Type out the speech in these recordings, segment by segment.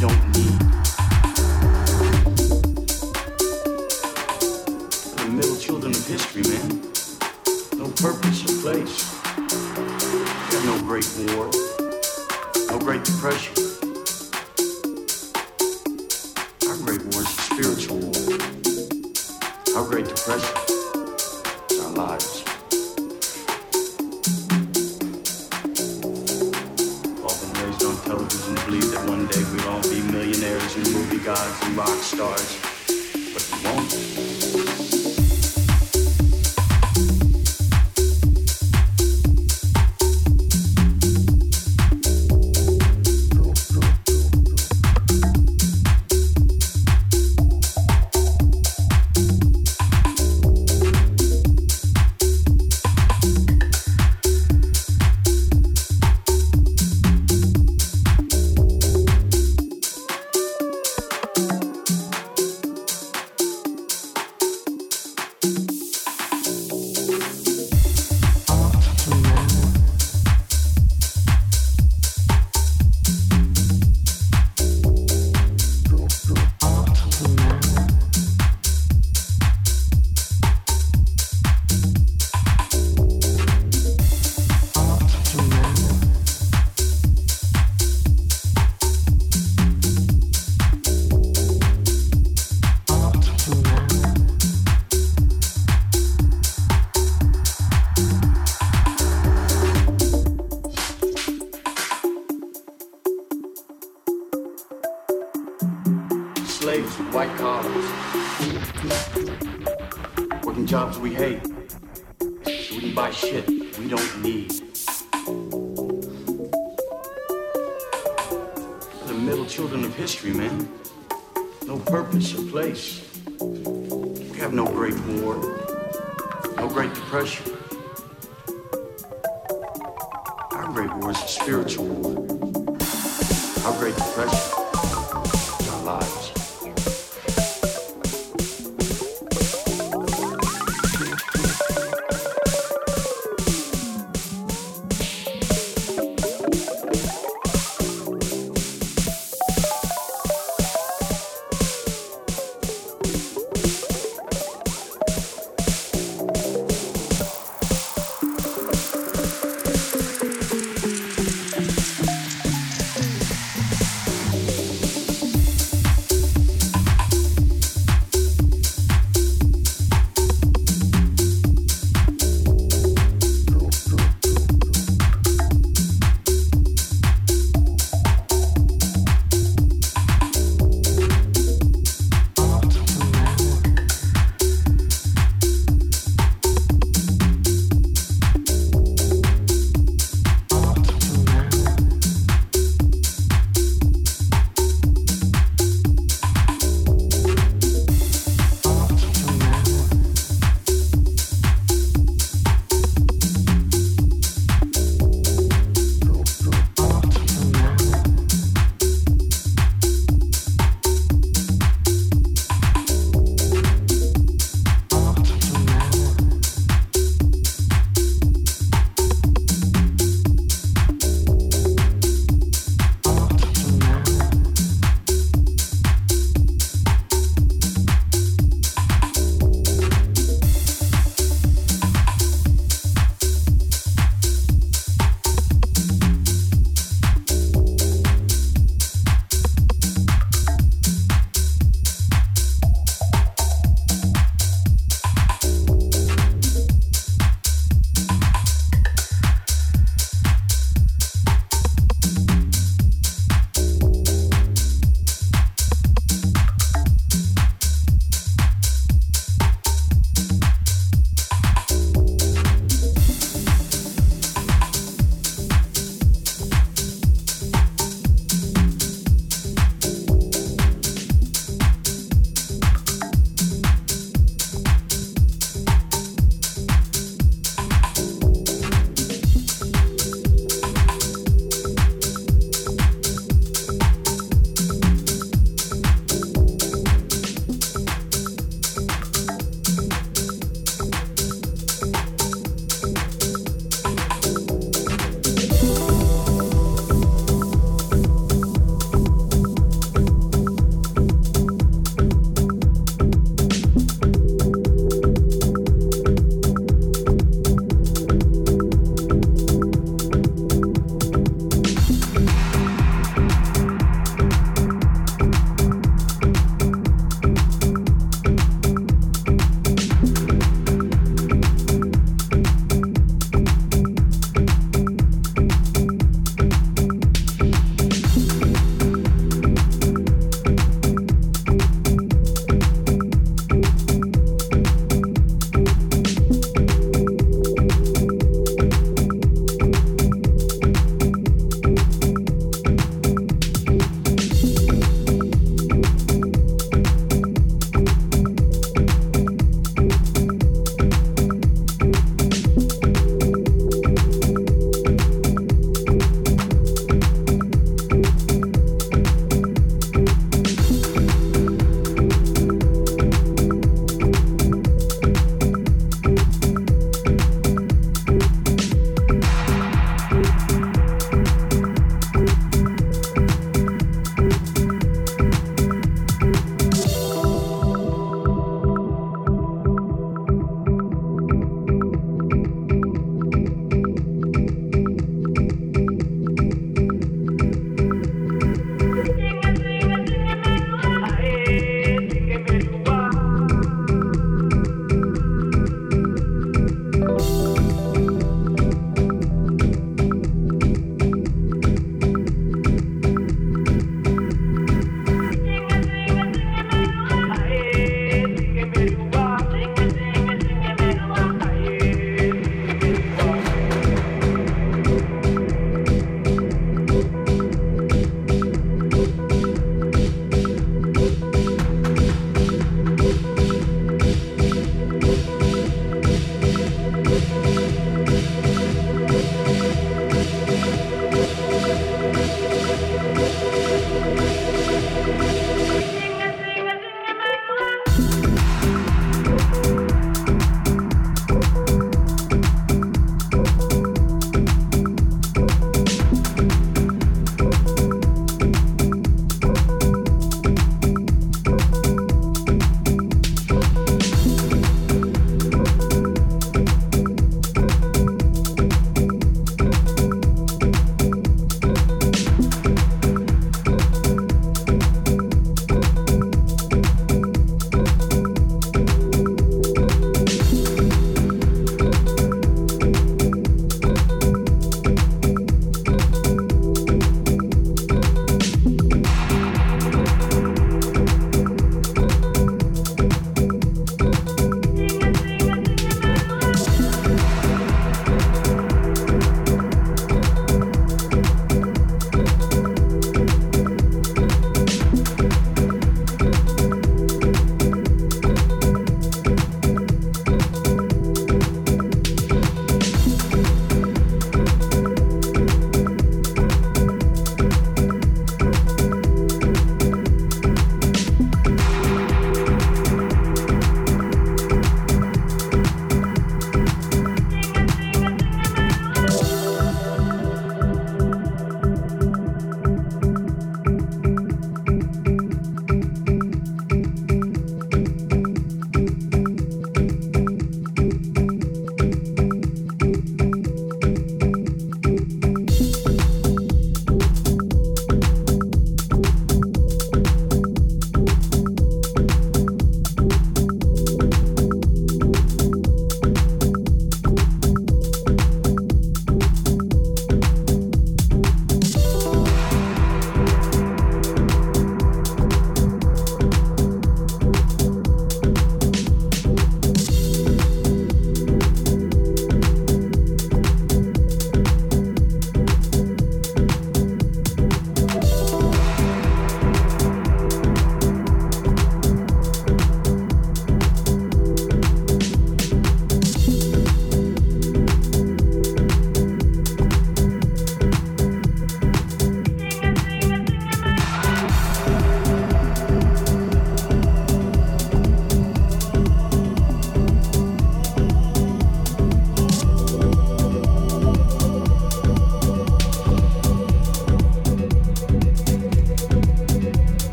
don't Our great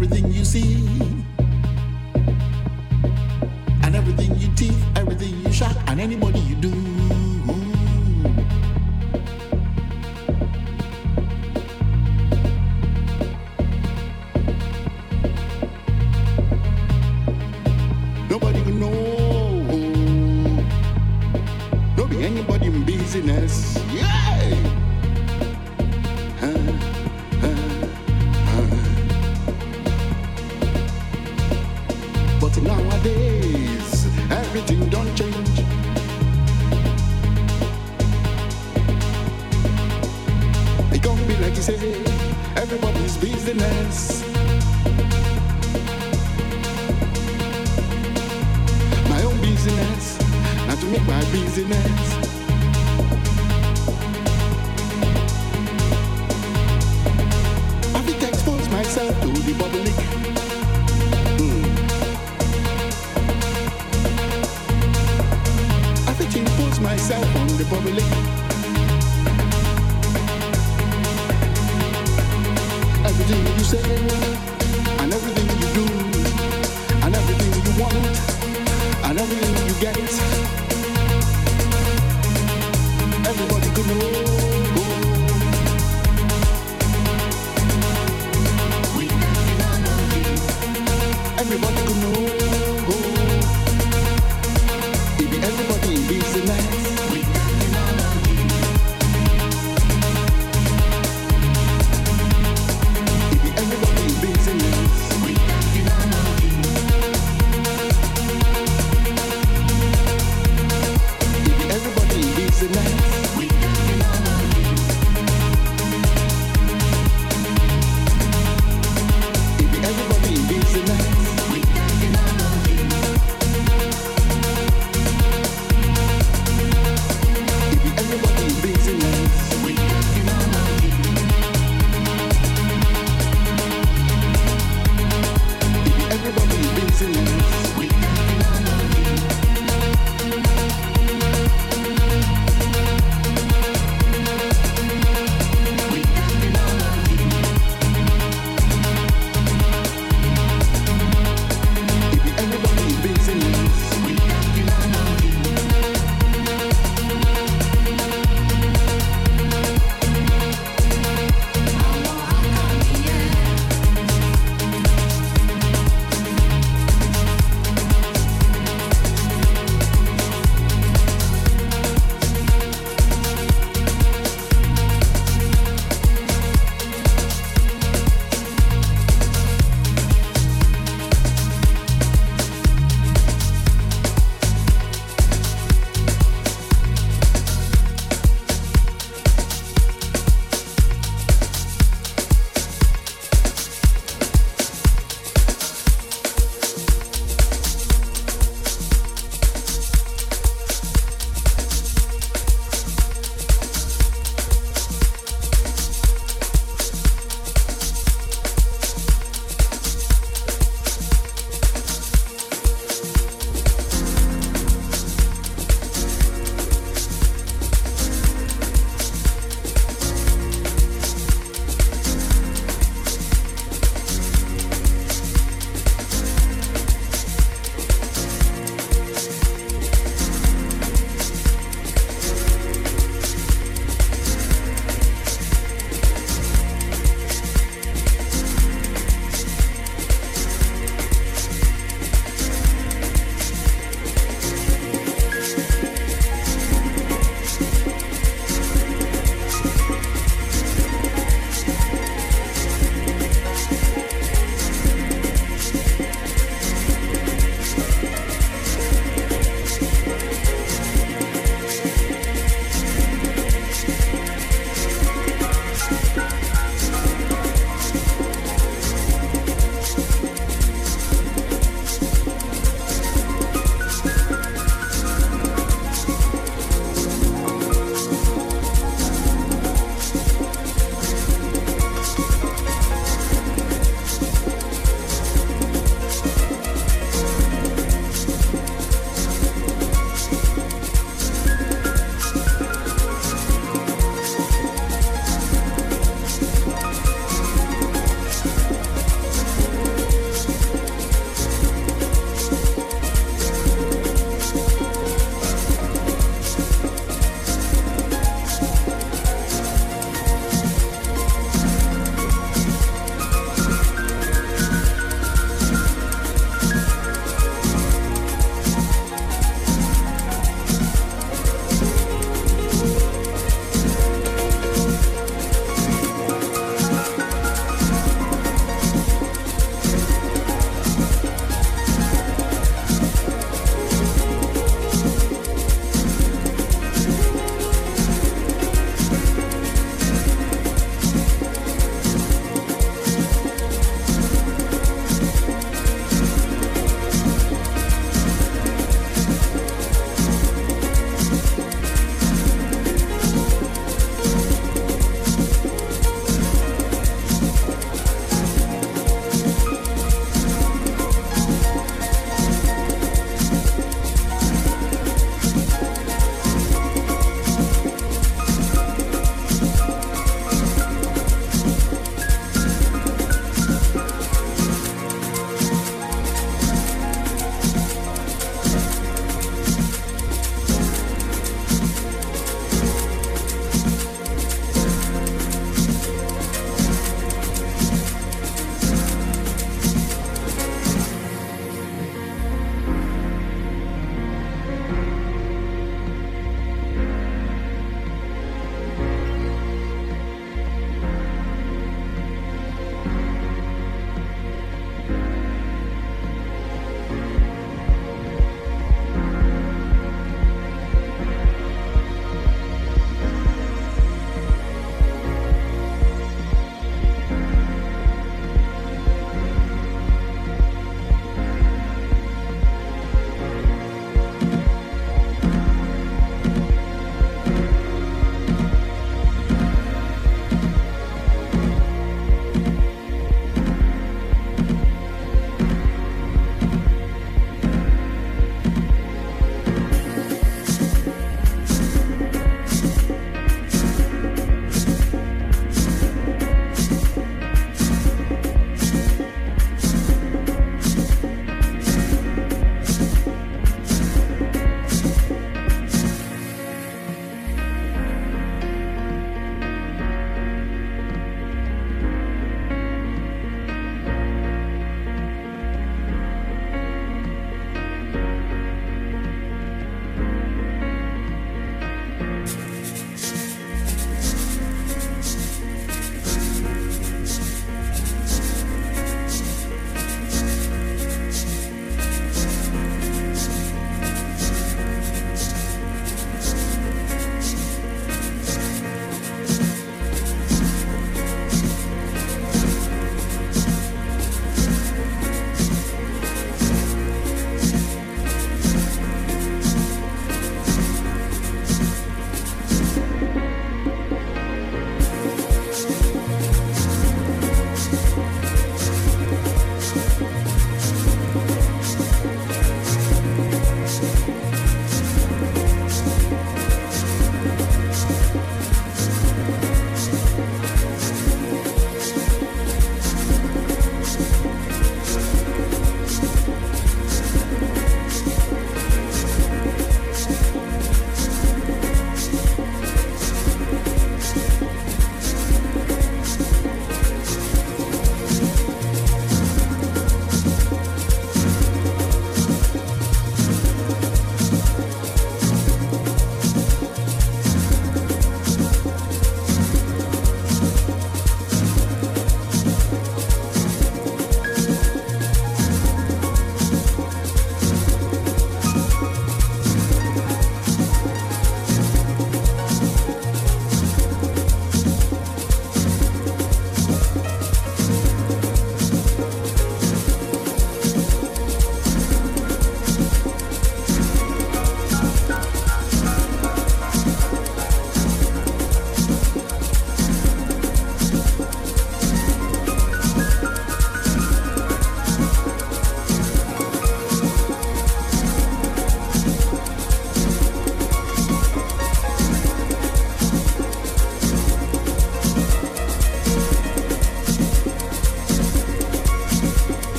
everything you see, and everything you teeth, everything you shot, and anybody